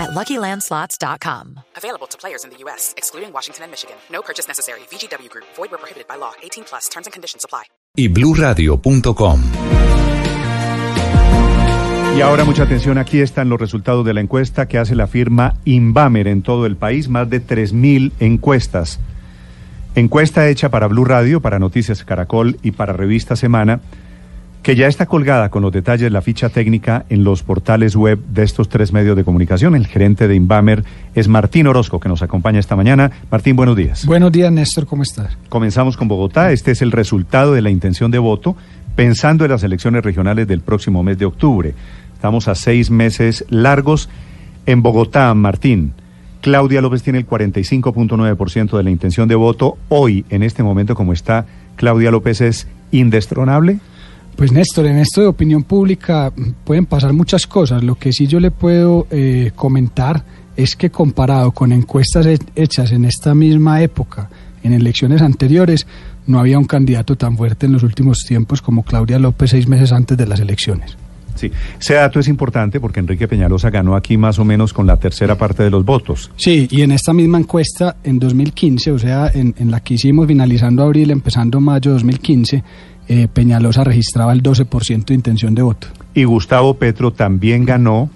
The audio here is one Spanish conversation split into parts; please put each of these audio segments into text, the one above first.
at LuckyLandSlots.com. Available to players in the U.S., excluding Washington and Michigan. No purchase necessary. VGW Group. Void where prohibited by law. 18 plus. Terms and conditions apply. y bluradio.com. Y ahora mucha atención, aquí están los resultados de la encuesta que hace la firma Invamer en todo el país, más de 3.000 encuestas. Encuesta hecha para Blue Radio, para Noticias Caracol y para Revista Semana, que ya está colgada con los detalles de la ficha técnica en los portales web de estos tres medios de comunicación. El gerente de Invamer es Martín Orozco, que nos acompaña esta mañana. Martín, buenos días. Buenos días, Néstor, ¿cómo estás? Comenzamos con Bogotá. Este es el resultado de la intención de voto pensando en las elecciones regionales del próximo mes de octubre. Estamos a seis meses largos. En Bogotá, Martín, Claudia López tiene el 45.9% de la intención de voto. Hoy, en este momento como está, Claudia López es indestronable. Pues Néstor, en esto de opinión pública pueden pasar muchas cosas. Lo que sí yo le puedo eh, comentar es que comparado con encuestas he- hechas en esta misma época, en elecciones anteriores, no había un candidato tan fuerte en los últimos tiempos como Claudia López seis meses antes de las elecciones. Sí, ese dato es importante porque Enrique Peñalosa ganó aquí más o menos con la tercera parte de los votos. Sí, y en esta misma encuesta, en 2015, o sea, en, en la que hicimos finalizando abril, empezando mayo de 2015, eh, Peñalosa registraba el 12% de intención de voto. Y Gustavo Petro también ganó,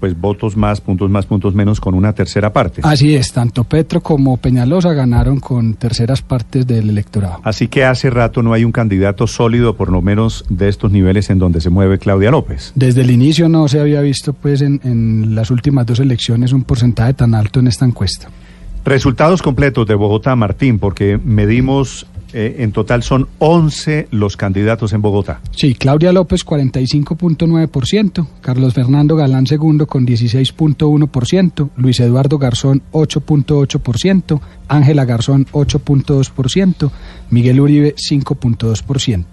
pues votos más, puntos más, puntos menos, con una tercera parte. Así es, tanto Petro como Peñalosa ganaron con terceras partes del electorado. Así que hace rato no hay un candidato sólido, por lo menos de estos niveles en donde se mueve Claudia López. Desde el inicio no se había visto pues en, en las últimas dos elecciones un porcentaje tan alto en esta encuesta. Resultados completos de Bogotá, Martín, porque medimos, eh, en total son 11 los candidatos en Bogotá. Sí, Claudia López 45.9%, Carlos Fernando Galán segundo con 16.1%, Luis Eduardo Garzón 8.8%, Ángela Garzón 8.2%, Miguel Uribe 5.2%.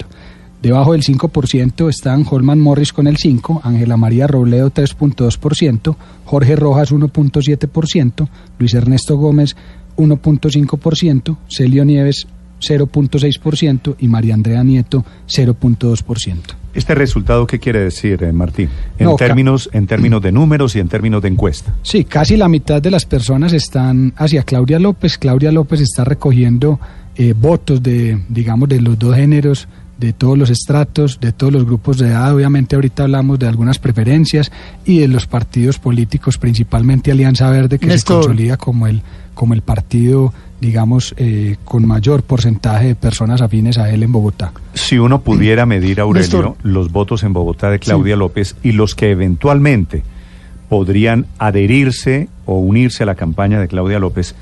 Debajo del 5% están Holman Morris con el 5, Ángela María Robledo 3.2%, Jorge Rojas 1.7%, Luis Ernesto Gómez 1.5%, Celio Nieves 0.6% y María Andrea Nieto 0.2%. ¿Este resultado qué quiere decir, eh, Martín? En, No, términos, en términos de números y en términos de encuesta. Sí, casi la mitad de las personas están hacia Claudia López. Claudia López está recogiendo eh, votos de, digamos, de los dos géneros, de todos los estratos, de todos los grupos de edad. Obviamente ahorita hablamos de algunas preferencias y de los partidos políticos, principalmente Alianza Verde, que Néstor. se consolida como el, como el partido, digamos, eh, con mayor porcentaje de personas afines a él en Bogotá. Si uno pudiera medir, Aurelio, Néstor. los votos en Bogotá de Claudia López y los que eventualmente podrían adherirse o unirse a la campaña de Claudia López,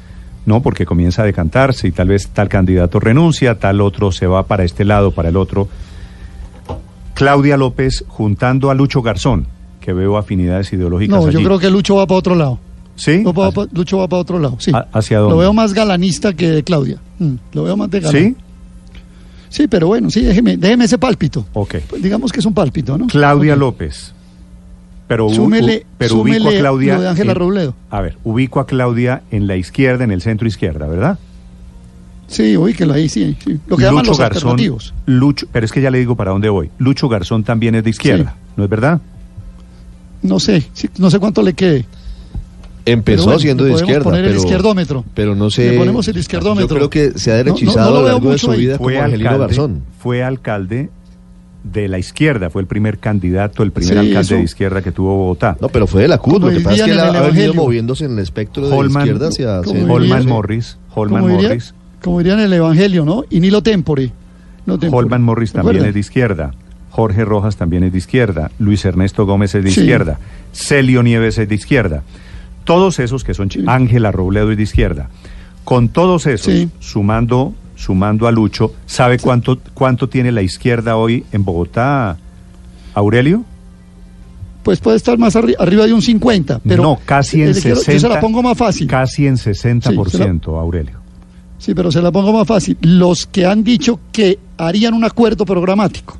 no, porque comienza a decantarse y tal vez tal candidato renuncia, tal otro se va para este lado, para el otro. Claudia López juntando a Lucho Garzón, que veo afinidades ideológicas No, yo creo que Lucho va para otro lado. ¿Sí? Lucho va, pa- Lucho va para otro lado, sí. ¿A- hacia dónde? Lo veo más galanista que de Claudia. Mm, lo veo más de galán. ¿Sí? Sí, pero bueno, sí, déjeme, déjeme ese pálpito. Ok. Pues digamos que es un pálpito, ¿no? Claudia. López. Pero, Súmele- u- pero ubico a súmele Claudia. lo de Ángela en- Robledo. A ver, ubico a Claudia en la izquierda, en el centro izquierda, ¿verdad? Sí, ubíquelo ahí, sí. sí. Lo que llaman los alternativos. Lucho, pero es que ya le digo para dónde voy. Lucho Garzón también es de izquierda, ¿no es verdad? No sé, sí, no sé cuánto le quede. Empezó Pero bueno, siendo de izquierda, poner el pero, izquierdómetro. pero no sé. Le ponemos el izquierdómetro. Yo creo que se ha No, no, derechizado no lo a lo largo de su ahí. vida Fue como Angelino alcalde, Garzón. fue alcalde de la izquierda, fue el primer candidato, el primer Sí, alcalde eso. de izquierda que tuvo Bogotá. No, pero fue de la CUT. Lo que pasa es que él ha el venido Evangelio. moviéndose en el espectro de Holman- izquierda hacia como centro. diría- Holman Morris, Holman como, diría- Morris, como dirían en el Evangelio, ¿no? Y ni lo tempore. No tempore. Holman Morris ¿Se también es de izquierda. Jorge Rojas también es de izquierda. Luis Ernesto Gómez es de Sí. izquierda. Celio Nieves es de izquierda. Todos esos que son. Ángela Robledo es de izquierda. Con todos esos, Sí. sumando, sumando a Lucho, ¿sabe cuánto, cuánto tiene la izquierda hoy en Bogotá, Aurelio? Pues puede estar más arri- arriba de un 50, pero no, casi en le quiero- 60. Yo se la pongo más fácil. Casi en 60%, Sí, Aurelio. Sí, pero se la pongo más fácil. Los que han dicho que harían un acuerdo programático,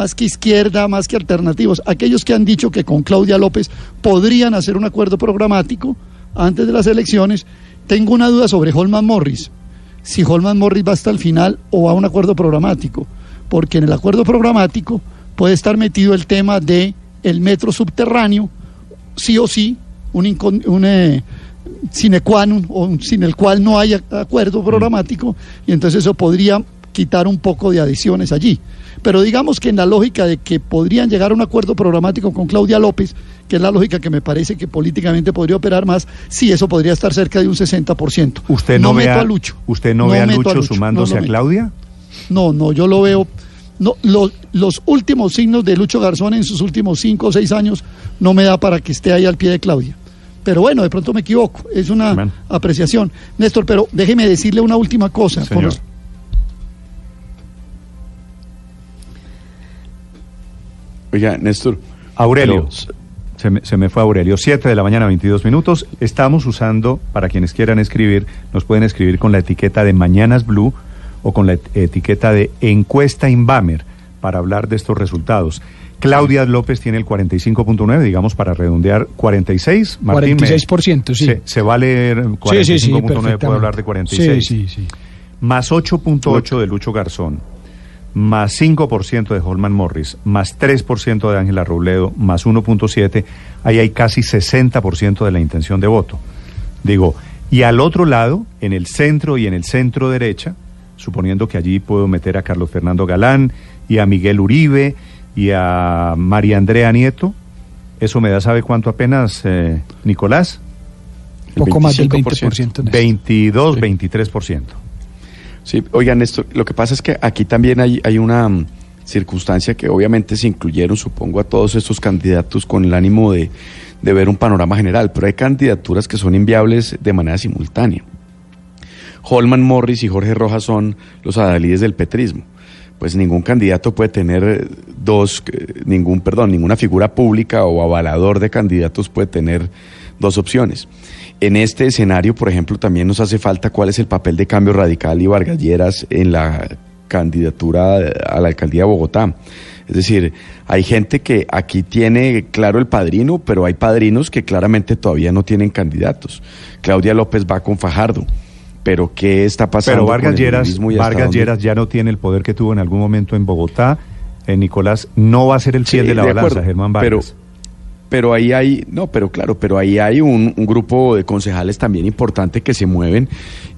más que izquierda, más que alternativos, aquellos que han dicho que con Claudia López podrían hacer un acuerdo programático antes de las elecciones, tengo una duda sobre Holman Morris, si Holman Morris va hasta el final o va a un acuerdo programático, porque en el acuerdo programático puede estar metido el tema de el metro subterráneo, sí o sí, un, incon- un, eh, sine qua non, o un- sin el cual no hay ac- acuerdo programático, y entonces eso podría quitar un poco de adiciones allí. Pero digamos que en la lógica de que podrían llegar a un acuerdo programático con Claudia López, que es la lógica que me parece que políticamente podría operar más, sí, eso podría estar cerca de un 60%. ¿Usted no, ve meto a, a Lucho. ¿Usted no, ve a Lucho, sumándose no a. Claudia? No, no, yo lo veo. No, lo- los últimos signos de Lucho Garzón en sus últimos cinco o seis años no me da para que esté ahí al pie de Claudia. Pero bueno, de pronto me equivoco. Es una apreciación. Néstor, pero déjeme decirle una última cosa. Oiga, Néstor. Aurelio. pero- Se me, se me fue Aurelio. 7 de la mañana, 22 minutos. Estamos usando, para quienes quieran escribir, nos pueden escribir con la etiqueta de Mañanas Blue o con la et- etiqueta de Encuesta Inbamer para hablar de estos resultados. Claudia López tiene el 45.9, digamos para redondear 46. Martín, me- 46%, sí. Se, se vale Sí, sí, sí, 45.9, puedo hablar de 46. Sí, sí, sí. Más 8.8 de Lucho Garzón, más 5% de Holman Morris, más 3% de Ángela Robledo, más 1.7, ahí hay casi 60% de la intención de voto. Digo, y al otro lado, en el centro y en el centro derecha, suponiendo que allí puedo meter a Carlos Fernando Galán y a Miguel Uribe y a María Andrea Nieto, eso me da, ¿sabe cuánto apenas, eh, Nicolás? El Poco más del 25%. 20%. Néstor. 22, Sí. 23%. Sí, oigan, Néstor, lo que pasa es que aquí también hay, hay una mm, circunstancia que obviamente se incluyeron, supongo, a todos estos candidatos con el ánimo de, de ver un panorama general, pero hay candidaturas que son inviables de manera simultánea. Holman Morris y Jorge Rojas son los adalides del petrismo. Pues ningún candidato puede tener eh, dos, eh, ningún, perdón, ninguna figura pública o avalador de candidatos puede tener dos opciones. En este escenario, por ejemplo, también nos hace falta cuál es el papel de Cambio Radical y Vargas Lleras en la candidatura a la alcaldía de Bogotá. Es decir, hay gente que aquí tiene claro el padrino, pero hay padrinos que claramente todavía no tienen candidatos. Claudia López va con Fajardo. Pero ¿qué está pasando Pero Vargas con el Lleras, y Vargas Lleras ya no tiene el poder que tuvo en algún momento en Bogotá. Eh, Nicolás no va a ser el fiel Sí, de la de balanza, acuerdo, Germán Vargas. Pero ahí hay, no, pero claro, pero ahí hay un, un grupo de concejales también importante que se mueven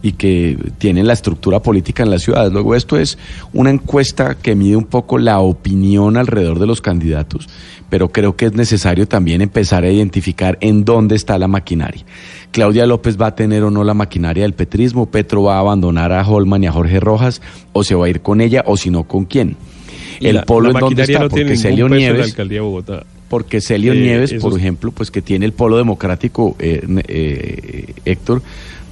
y que tienen la estructura política en las ciudades. Luego esto es una encuesta que mide un poco la opinión alrededor de los candidatos, pero creo que es necesario también empezar a identificar en dónde está la maquinaria. Claudia López va a tener o no la maquinaria del petrismo, Petro va a abandonar a Holman y a Jorge Rojas, o se va a ir con ella, o si no, con quién. El la- polo la en dónde está, no porque Celio en la Nieves alcaldía de Bogotá. Porque Celio Eh, Nieves, por ejemplo, pues que tiene el polo democrático, eh, eh, Héctor,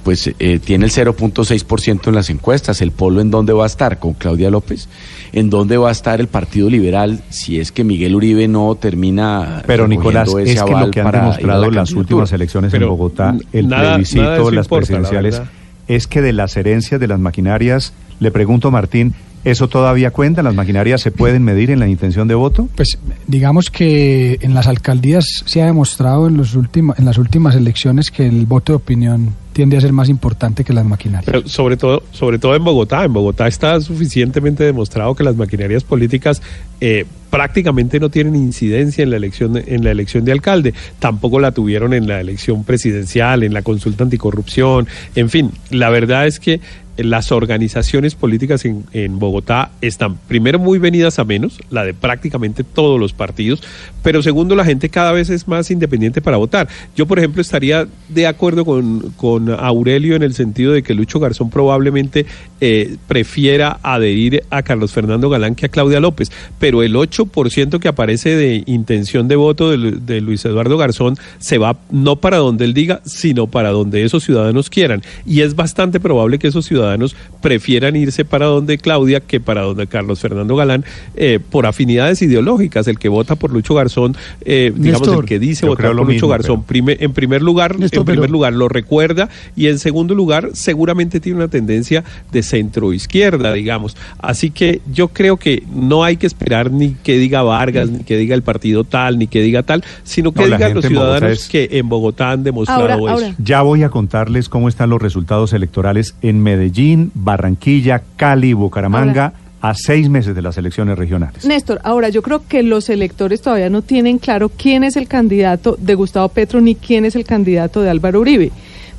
pues eh, tiene el 0.6% en las encuestas. ¿El polo en dónde va a estar? ¿Con Claudia López? ¿En dónde va a estar el Partido Liberal si es que Miguel Uribe no termina Pero Nicolás, ese es que lo que han la demostrado las últimas elecciones en Bogotá, el nada- plebiscito, las importa, presidenciales, es que de las herencias de las maquinarias, le pregunto Martín, ¿eso todavía cuenta? ¿Las maquinarias se pueden medir en la intención de voto? Pues digamos que en las alcaldías se ha demostrado en, los últimos, en las últimas elecciones que el voto de opinión tiende a ser más importante que las maquinarias. Pero sobre todo, sobre todo en Bogotá. En Bogotá está suficientemente demostrado que las maquinarias políticas eh, prácticamente no tienen incidencia en la elección de- en la elección de alcalde. Tampoco la tuvieron en la elección presidencial, en la consulta anticorrupción. En fin, la verdad es que las organizaciones políticas en, en Bogotá están primero muy venidas a menos, la de prácticamente todos los partidos, pero segundo la gente cada vez es más independiente para votar. Yo, por ejemplo, estaría de acuerdo con, con Aurelio en el sentido de que Lucho Garzón probablemente eh, prefiera adherir a Carlos Fernando Galán que a Claudia López, pero el 8% que aparece de intención de voto de, de Luis Eduardo Garzón se va no para donde él diga, sino para donde esos ciudadanos quieran. Y es bastante probable que esos ciudadanos ciudadanos prefieran irse para donde Claudia que para donde Carlos Fernando Galán eh, por afinidades ideológicas. El que vota por Lucho Garzón, eh, digamos, el que dice votar por Lucho mismo, Garzón, prime- en primer lugar, Néstor, en primer pero- lugar lo recuerda y en segundo lugar seguramente tiene una tendencia de centro izquierda, digamos. Así que yo creo que no hay que esperar ni que diga Vargas, ni que diga el partido tal, ni que diga tal, sino que No, digan los ciudadanos es- que en Bogotá han demostrado Ahora, eso. ahora. Ya voy a contarles cómo están los resultados electorales en Medellín, Barranquilla, Cali Bucaramanga a seis meses de las elecciones regionales. Néstor, ahora yo creo que los electores todavía no tienen claro quién es el candidato de Gustavo Petro ni quién es el candidato de Álvaro Uribe.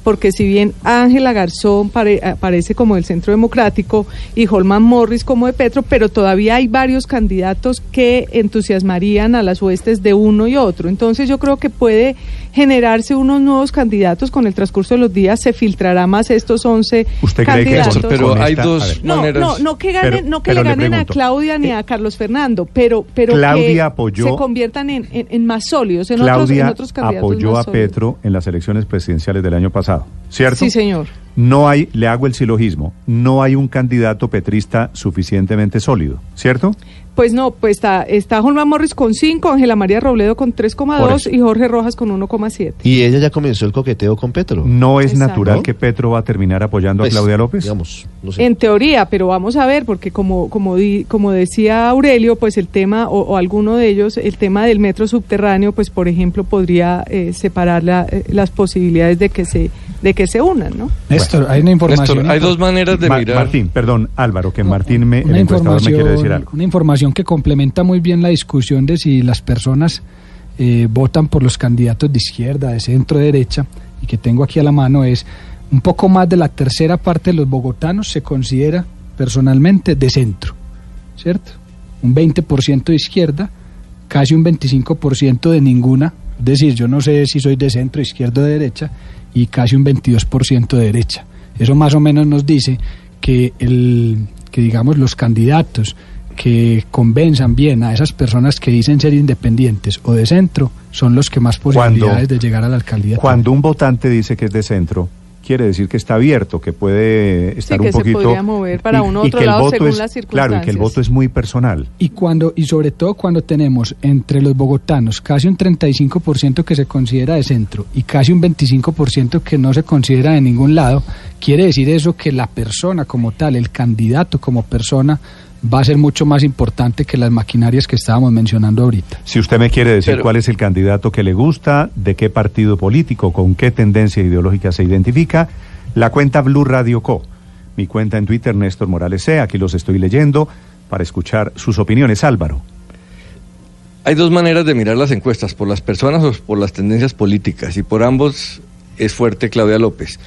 Porque si bien Ángela Garzón pare- aparece como del Centro Democrático y Holman Morris como de Petro, pero todavía hay varios candidatos que entusiasmarían a las huestes de uno y otro. Entonces yo creo que puede generarse unos nuevos candidatos con el transcurso de los días, se filtrará más estos 11 ¿Usted cree que candidatos. pero hay dos. No, maneras. no, no que ganen, Pero- no que le le ganen a. Claudia ni a Carlos Fernando, pero, pero Claudia que apoyó- se conviertan en, en- en más sólidos, en otros, en Claudia otros candidatos apoyó más a sólidos. Petro en las elecciones presidenciales del año pasado, ¿cierto? Sí, señor. No hay, le hago el silogismo, no hay un candidato petrista suficientemente sólido, ¿cierto? Pues no, pues está, está Holman Morris con 5, Ángela María Robledo con Por 3,2 eso. y Jorge Rojas con 1,7. Y ella ya comenzó el coqueteo con Petro. No es Exacto. natural ¿No? que Petro va a terminar apoyando Pues, a Claudia López. Digamos, no sé. En teoría, pero vamos a ver, porque como como di- como decía Aurelio, pues el tema, o, o alguno de ellos, el tema del metro subterráneo, pues por ejemplo, podría eh, separar la- eh, las posibilidades de que se de que se unan, ¿no? Néstor, hay una información. Néstor, hay dos maneras de Ma- mirar. Martín, perdón, Álvaro, que No, Martín, me, el encuestador, me quiere decir algo. Una información que complementa muy bien la discusión de si las personas eh, votan por los candidatos de izquierda, de centro, de derecha, y que tengo aquí a la mano es un poco más de la tercera parte de los bogotanos se considera personalmente de centro, ¿cierto? Un 20% de izquierda, casi un 25% de ninguna, es decir, yo no sé si soy de centro, izquierda o de derecha, y casi un 22% de derecha. Eso más o menos nos dice que, el, que digamos, los candidatos que convenzan bien a esas personas que dicen ser independientes o de centro son los que más posibilidades de llegar a la alcaldía. Cuando un votante dice que es de centro, quiere decir que está abierto, que puede estar que un se poquito podría mover para uno otro que el lado voto según es, las Claro, y que el circunstancias. voto es muy personal. Y cuando y sobre todo cuando tenemos entre los bogotanos casi un 35% que se considera de centro y casi un 25% que no se considera de ningún lado, quiere decir eso que la persona como tal, el candidato como persona va a ser mucho más importante que las maquinarias que estábamos mencionando ahorita. Si usted me quiere decir Pero- cuál es el candidato que le gusta, de qué partido político, con qué tendencia ideológica se identifica, la cuenta Blue Radio Co. Mi cuenta en Twitter, Néstor Morales C. Aquí los estoy leyendo para escuchar sus opiniones. Álvaro. Hay dos maneras de mirar las encuestas, por las personas o por las tendencias políticas, y por ambos es fuerte Claudia López.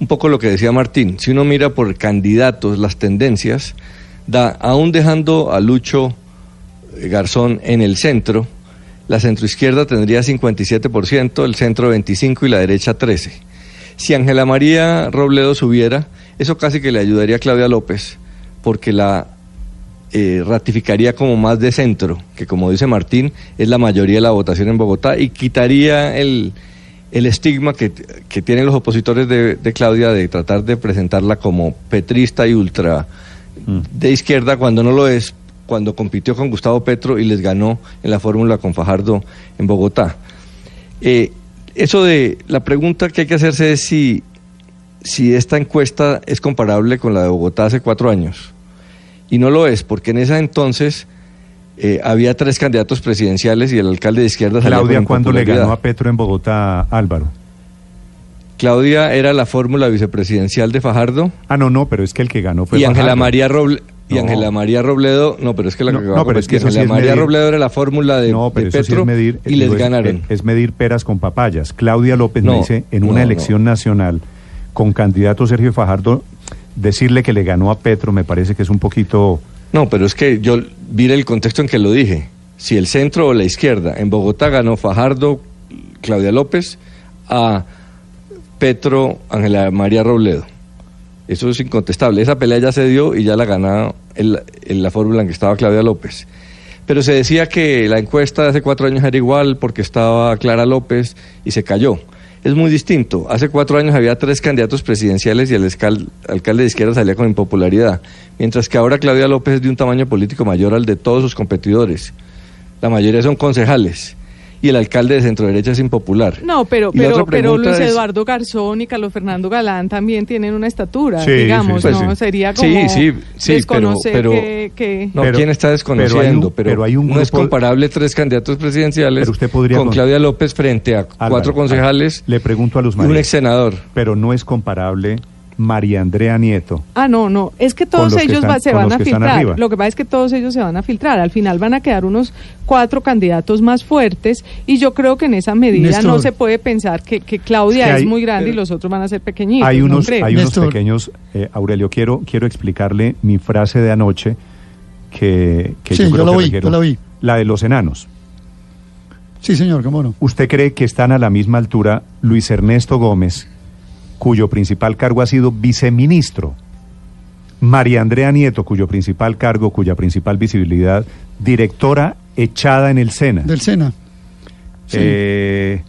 Un poco lo que decía Martín, si uno mira por candidatos las tendencias, da, aún dejando a Lucho eh, Garzón en el centro, la centroizquierda tendría 57%, el centro 25% y la derecha 13%. Si Ángela María Robledo subiera, eso casi que le ayudaría a Claudia López, porque la eh, ratificaría como más de centro, que como dice Martín, es la mayoría de la votación en Bogotá y quitaría el, el estigma que, que tienen los opositores de, de Claudia de tratar de presentarla como petrista y ultra de izquierda cuando no lo es, cuando compitió con Gustavo Petro y les ganó en la fórmula con Fajardo en Bogotá. Eh, eso de la pregunta que hay que hacerse es si, si esta encuesta es comparable con la de Bogotá hace cuatro años. Y no lo es, porque en esa entonces eh, había tres candidatos presidenciales y el alcalde de izquierda Claudia, ¿cuándo le ganó a Petro en Bogotá, Álvaro? Claudia era la fórmula vicepresidencial de Fajardo Ah, no, no, pero es que el que ganó fue y Ángela Fajardo. María Roble y No. Ángela María Robledo, no, pero es que la No, que no, pero es que sí es María medir- Robledo era la fórmula de, no, pero de eso sí es medir, y les es- ganaron. Es, medir peras con papayas. Claudia López No, dice en una elección nacional con candidato Sergio Fajardo, decirle que le ganó a Petro me parece que es un poquito... No, pero es que yo vi el contexto en que lo dije. Si el centro o la izquierda, en Bogotá ganó Fajardo, Claudia López, a Petro, Ángela María Robledo. Eso es incontestable. Esa pelea ya se dio y ya la ganó la fórmula en que estaba Claudia López. Pero se decía que la encuesta de hace cuatro años era igual porque estaba Clara López y se cayó. Es muy distinto. Hace cuatro años había tres candidatos presidenciales y el alcalde de izquierda salía con impopularidad, mientras que ahora Claudia López es de un tamaño político mayor al de todos sus competidores. La mayoría son concejales y el alcalde de centro derecha es impopular. No, pero, pero, pero Luis Eduardo Garzón y Carlos Fernando Galán también tienen una estatura, Sí, digamos, sí, pues ¿no? sí. Sería como sí, sí, desconocer pero- pero- que, que- No, Pero- ¿quién está pero desconociendo? hay un- pero hay un no es grupo- comparable tres candidatos presidenciales Pero usted podría con con- Claudia López frente a Álvaro, cuatro concejales Le pregunto a Luz y un María. ex senador. Pero no es comparable María Andrea Nieto. Ah, no, no, es que todos que ellos están- va- se van a filtrar. Lo que pasa es que todos ellos se van a filtrar. Al final van a quedar unos cuatro candidatos más fuertes y yo creo que en esa medida Néstor. no se puede pensar que, que Claudia Es es, que hay- muy grande y los otros van a ser pequeñitos. hay no unos, creo. hay unos pequeños. eh, Aurelio, quiero, quiero explicarle mi frase de anoche que, que Sí, yo yo creo la que oí, requiero. yo la oí. La de los enanos. Sí, señor, cómo no. ¿Usted cree que están a la misma altura Luis Ernesto Gómez, cuyo principal cargo ha sido viceministro? María Andrea Nieto, cuyo principal cargo, cuya principal visibilidad, directora echada en el SENA. Del SENA. Sí. Eh,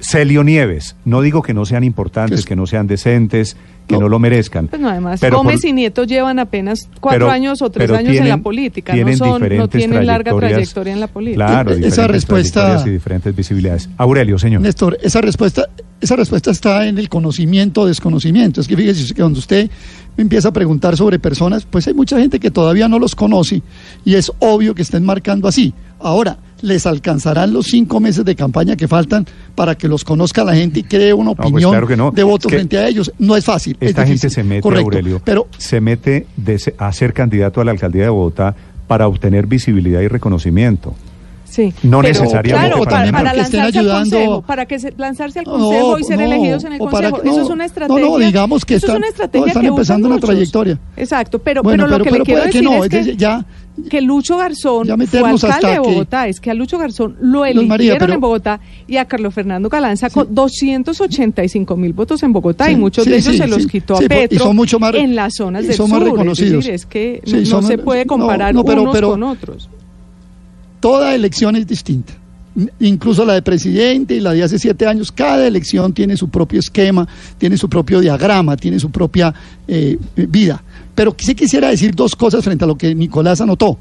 Celio Nieves, no digo que no sean importantes, que no sean decentes, que no, lo merezcan. Pues no, además, pero Gómez por- y Nieto llevan apenas cuatro pero- años o tres años en la tienen- política, no, tienen son, no tienen larga trayectoria en la política. Claro, esa diferentes respuesta- trayectorias y diferentes visibilidades. Aurelio, señor. Néstor, esa respuesta, esa respuesta está en el conocimiento o desconocimiento. Es que fíjese que cuando usted me empieza a preguntar sobre personas, pues hay mucha gente que todavía no los conoce y es obvio que estén marcando así. Ahora, ¿les alcanzarán los cinco meses de campaña que faltan para que los conozca la gente y cree una pues opinión claro que no. de voto Es que frente a ellos? No es fácil. es Esta gente se mete, Correcto. Aurelio, Pero se mete de se- a ser candidato a la alcaldía de Bogotá para obtener visibilidad y reconocimiento. Sí. No Pero, necesariamente Claro, para para, para estén al ayudando- consejo, para que se, lanzarse al No, consejo y ser no, elegidos en el consejo. que- eso no, es una no, estrategia. no, digamos que eso están- es una estrategia no, están que empezando una trayectoria. Exacto, pero, Bueno, pero lo que pero le quiero puede que decir no, es que, entonces ya- que Lucho Garzón fue alcalde de Bogotá. Es que a Lucho Garzón lo eligieron María, pero- en Bogotá y a Carlos Fernando Galán sacó 285 mil votos en Bogotá y Sí, muchos sí, de ellos sí, se los sí. quitó Sí, a y Petro son mucho más- en las zonas y del son más sur. reconocidos. Es decir, es que Sí, no, se puede comparar no, pero- unos pero- con otros. toda elección es distinta. Incluso la de presidente y la de hace siete años, cada elección tiene su propio esquema, tiene su propio diagrama, tiene su propia eh, vida. Pero sí quisiera decir dos cosas frente a lo que Nicolás anotó.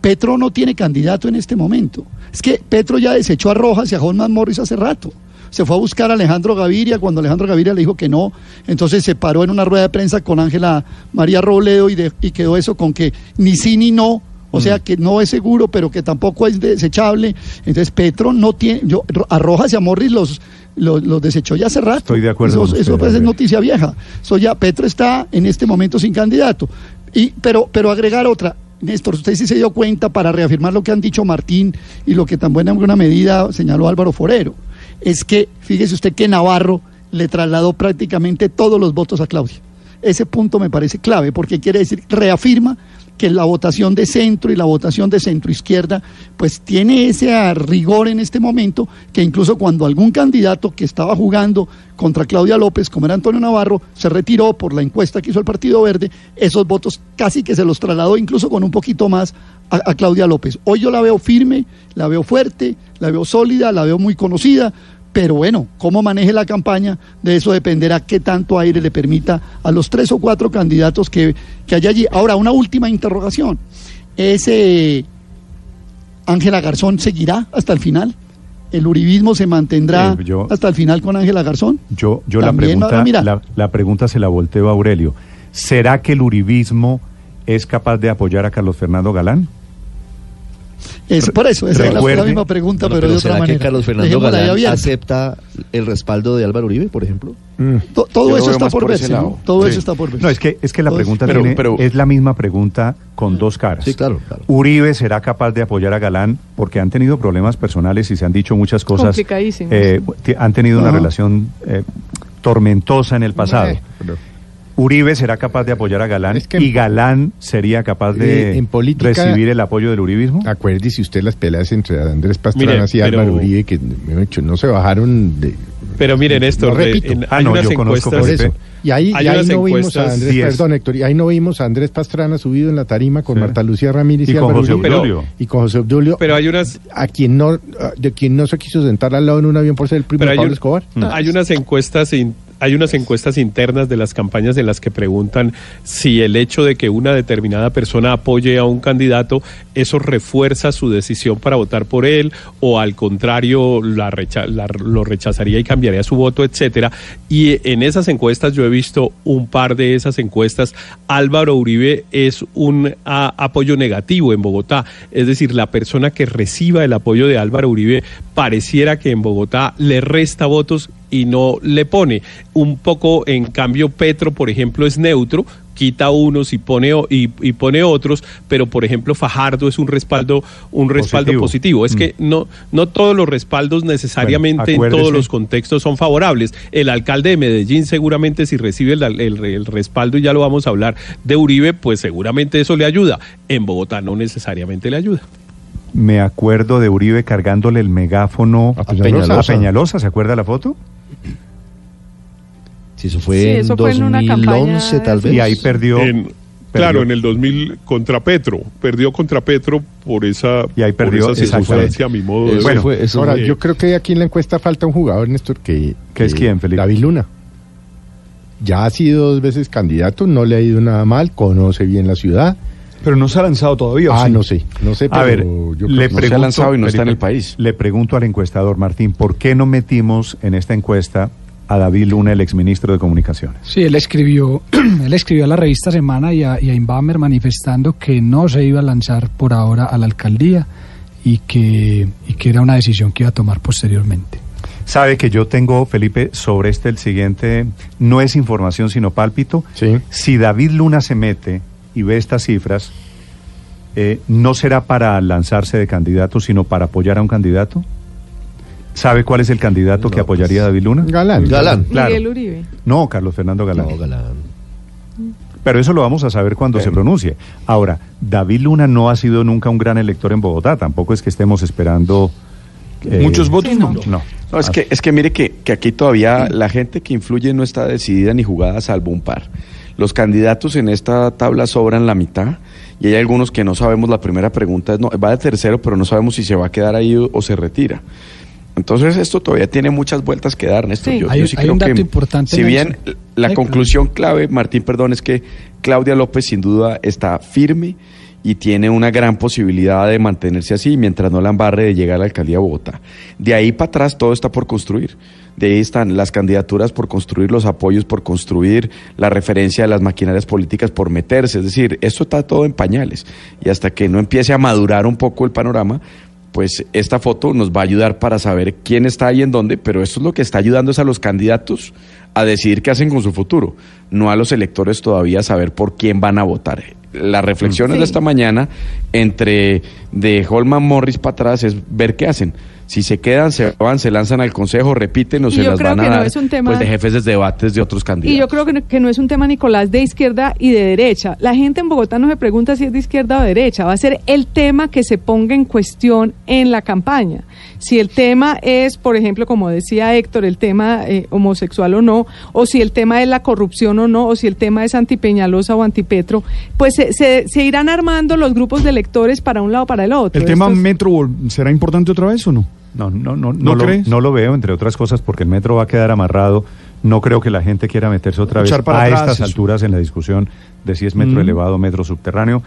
Petro no tiene candidato en este momento. Es que Petro ya desechó a Rojas y a Holman Morris hace rato. Se fue a buscar a Alejandro Gaviria cuando Alejandro Gaviria le dijo que no. Entonces se paró en una rueda de prensa con Ángela María Robledo y, y quedó eso con que ni sí ni no. O sea que no es seguro, pero que tampoco es desechable. Entonces Petro no tiene, yo a Rojas y a Morris los, los, los desechó ya hace rato. Estoy de acuerdo Eso, eso Gabriel. noticia vieja. Eso ya Petro está en este momento sin candidato. Y, pero, pero agregar otra. Néstor, usted sí se dio cuenta para reafirmar lo que han dicho Martín y lo que tan buena en buena medida señaló Álvaro Forero. Es que, fíjese usted que Navarro le trasladó prácticamente todos los votos a Claudia. Ese punto me parece clave porque quiere decir, reafirma que la votación de centro y la votación de centro izquierda, pues tiene ese rigor en este momento que incluso cuando algún candidato que estaba jugando contra Claudia López, como era Antonio Navarro, se retiró por la encuesta que hizo el Partido Verde, esos votos casi que se los trasladó incluso con un poquito más a, a Claudia López. Hoy yo la veo firme, la veo fuerte, la veo sólida, la veo muy conocida, pero bueno, cómo maneje la campaña, de eso dependerá qué tanto aire le permita a los tres o cuatro candidatos que, que hay allí. Ahora, una última interrogación. ¿Ese Ángela Garzón seguirá hasta el final? ¿El uribismo se mantendrá Eh, yo- hasta el final con Ángela Garzón? Yo, yo la pregunta, ahora mira. la, la pregunta se la volteo a Aurelio. ¿Será que el uribismo es capaz de apoyar a Carlos Fernando Galán? Es por eso, esa es la- Recuerde- la misma pregunta, Bueno, pero, de otra ¿será manera. que Carlos Fernando Galán acepta el respaldo de Álvaro Uribe, por ejemplo? To- Yo todo eso está por por verse. ¿no? Todo Sí. eso está por verse. No, es que, es que la Todo- pregunta Pero- tiene- pero- es la misma pregunta con dos caras. Sí, claro, claro. Uribe será capaz de apoyar a Galán porque han tenido problemas personales y se han dicho muchas cosas. Eh, han tenido una relación eh, tormentosa en el pasado. Pero- Uribe será capaz de apoyar a Galán Es que- y Galán sería capaz de Eh, en política- recibir el apoyo del uribismo. Acuérdese usted las peleas entre Andrés Pastrana Mire, y Álvaro Uribe, que no se bajaron de, Pero miren esto, No repito. en- Ah, hay no, unas yo conozco Por encuestas. eso. Y ahí, y no vimos a Andrés, Diez. perdón Héctor, y ahí no vimos a Andrés Pastrana subido en la tarima con Sí. Marta Lucía Ramírez y, Y con Álvaro José Uribe. Obdulio. y con José Obdulio, Pero hay unas a quien no, a- de quien no se quiso sentar al lado en un avión por ser el primo Pero de hay, Pablo un- Escobar. hay unas encuestas in- hay unas encuestas internas de las campañas en las que preguntan si el hecho de que una determinada persona apoye a un candidato eso refuerza su decisión para votar por él o al contrario la lo rechazaría y cambiaría su voto, etcétera. Y en esas encuestas yo he visto un par de esas encuestas. Álvaro Uribe es un apoyo negativo en Bogotá, es decir, la persona que reciba el apoyo de Álvaro Uribe pareciera que en Bogotá le resta votos y no le pone. Un poco, en cambio, Petro, por ejemplo, es neutro, quita unos y pone y, y pone otros, pero por ejemplo Fajardo es un respaldo un respaldo Positivo. positivo. Es Mm. que no no todos los respaldos necesariamente en todos los contextos son favorables. El alcalde de Medellín seguramente si recibe el, el- el respaldo y ya lo vamos a hablar de Uribe, pues seguramente eso le ayuda. En Bogotá no necesariamente le ayuda. Me acuerdo de Uribe cargándole el megáfono A Peñalosa. a Peñalosa, ¿se acuerda la foto? Si eso fue Sí, en eso fue en una 2011 tal vez. Y ahí perdió. En- claro, en el 2000 contra Petro, perdió contra Petro por esa, Y ahí perdió, por esa circunstancia, a mi modo de ver. Bueno, fue- eso Ahora, fue- yo creo que aquí en la encuesta falta un jugador, Néstor, que... ¿Qué es quién, Felipe? David Luna. Ya ha sido dos veces candidato, no le ha ido nada mal, conoce bien la ciudad. Pero no se ha lanzado todavía. ¿o Ah, sí? no sé, no sé, pero A ver, yo creo le que- no se ha lanzado y no está en el país. Le pregunto al encuestador Martín, ¿por qué no metimos en esta encuesta a David Luna, el exministro de Comunicaciones? Sí, él escribió, él escribió a la revista Semana y a, y a Inbamer manifestando que no se iba a lanzar por ahora a la alcaldía y que, y que era una decisión que iba a tomar posteriormente. Sabe que yo tengo, Felipe, sobre este el siguiente, no es información sino pálpito. Sí. Si David Luna se mete y ve estas cifras, eh, ¿no será para lanzarse de candidato, sino para apoyar a un candidato? ¿Sabe cuál es el candidato que No, apoyaría a pues, David Luna? Galán. Galán. Claro. Miguel Uribe. No, Carlos Fernando Galán. No, Galán. Pero eso lo vamos a saber cuando se pronuncie. Ahora, David Luna no ha sido nunca un gran elector en Bogotá. Tampoco es que estemos esperando... eh, Muchos votos Sí, no. no. No. No, es que, es que mire que, que aquí todavía la gente que influye no está decidida ni jugada salvo un par. Los candidatos en esta tabla sobran la mitad y hay algunos que no sabemos, la primera pregunta es, no, va de tercero, pero no sabemos si se va a quedar ahí o, o se retira. Entonces esto todavía tiene muchas vueltas que dar, Néstor. Sí. Yo, Hay- yo sí hay creo un dato que, importante, si bien la conclusión clave, Martín, perdón, es que Claudia López sin duda está firme y tiene una gran posibilidad de mantenerse así mientras no la embarre de llegar a la alcaldía de Bogotá. De ahí para atrás todo está por construir. De ahí están las candidaturas por construir, los apoyos por construir, la referencia de las maquinarias políticas por meterse. Es decir, esto está todo en pañales. Y hasta que no empiece a madurar un poco el panorama, pues esta foto nos va a ayudar para saber quién está ahí en dónde, pero esto es lo que está ayudando es a los candidatos a decidir qué hacen con su futuro, no a los electores todavía a saber por quién van a votar. Las reflexiones Sí. de esta mañana entre de Holman Morris para atrás es ver qué hacen. Si se quedan, se van, se lanzan al consejo, repiten o se las van a no dar es un tema- pues de jefes de debates de otros candidatos. Y yo creo que no, que no es un tema, Nicolás, de izquierda y de derecha. La gente en Bogotá no se pregunta si es de izquierda o derecha. Va a ser el tema que se ponga en cuestión en la campaña. Si el tema es, por ejemplo, como decía Héctor, el tema eh, homosexual o no, o si el tema es la corrupción o no, o si el tema es antipeñalosa o antipetro, pues se, se, se irán armando los grupos de electores para un lado o para el otro. ¿El tema es- metro será importante otra vez o no? No, no, no, no, ¿No lo, crees? no lo veo, entre otras cosas, porque el metro va a quedar amarrado. No creo que la gente quiera meterse otra vez Echar a atrás estas eso. alturas en la discusión de si es metro Mm. elevado o metro subterráneo.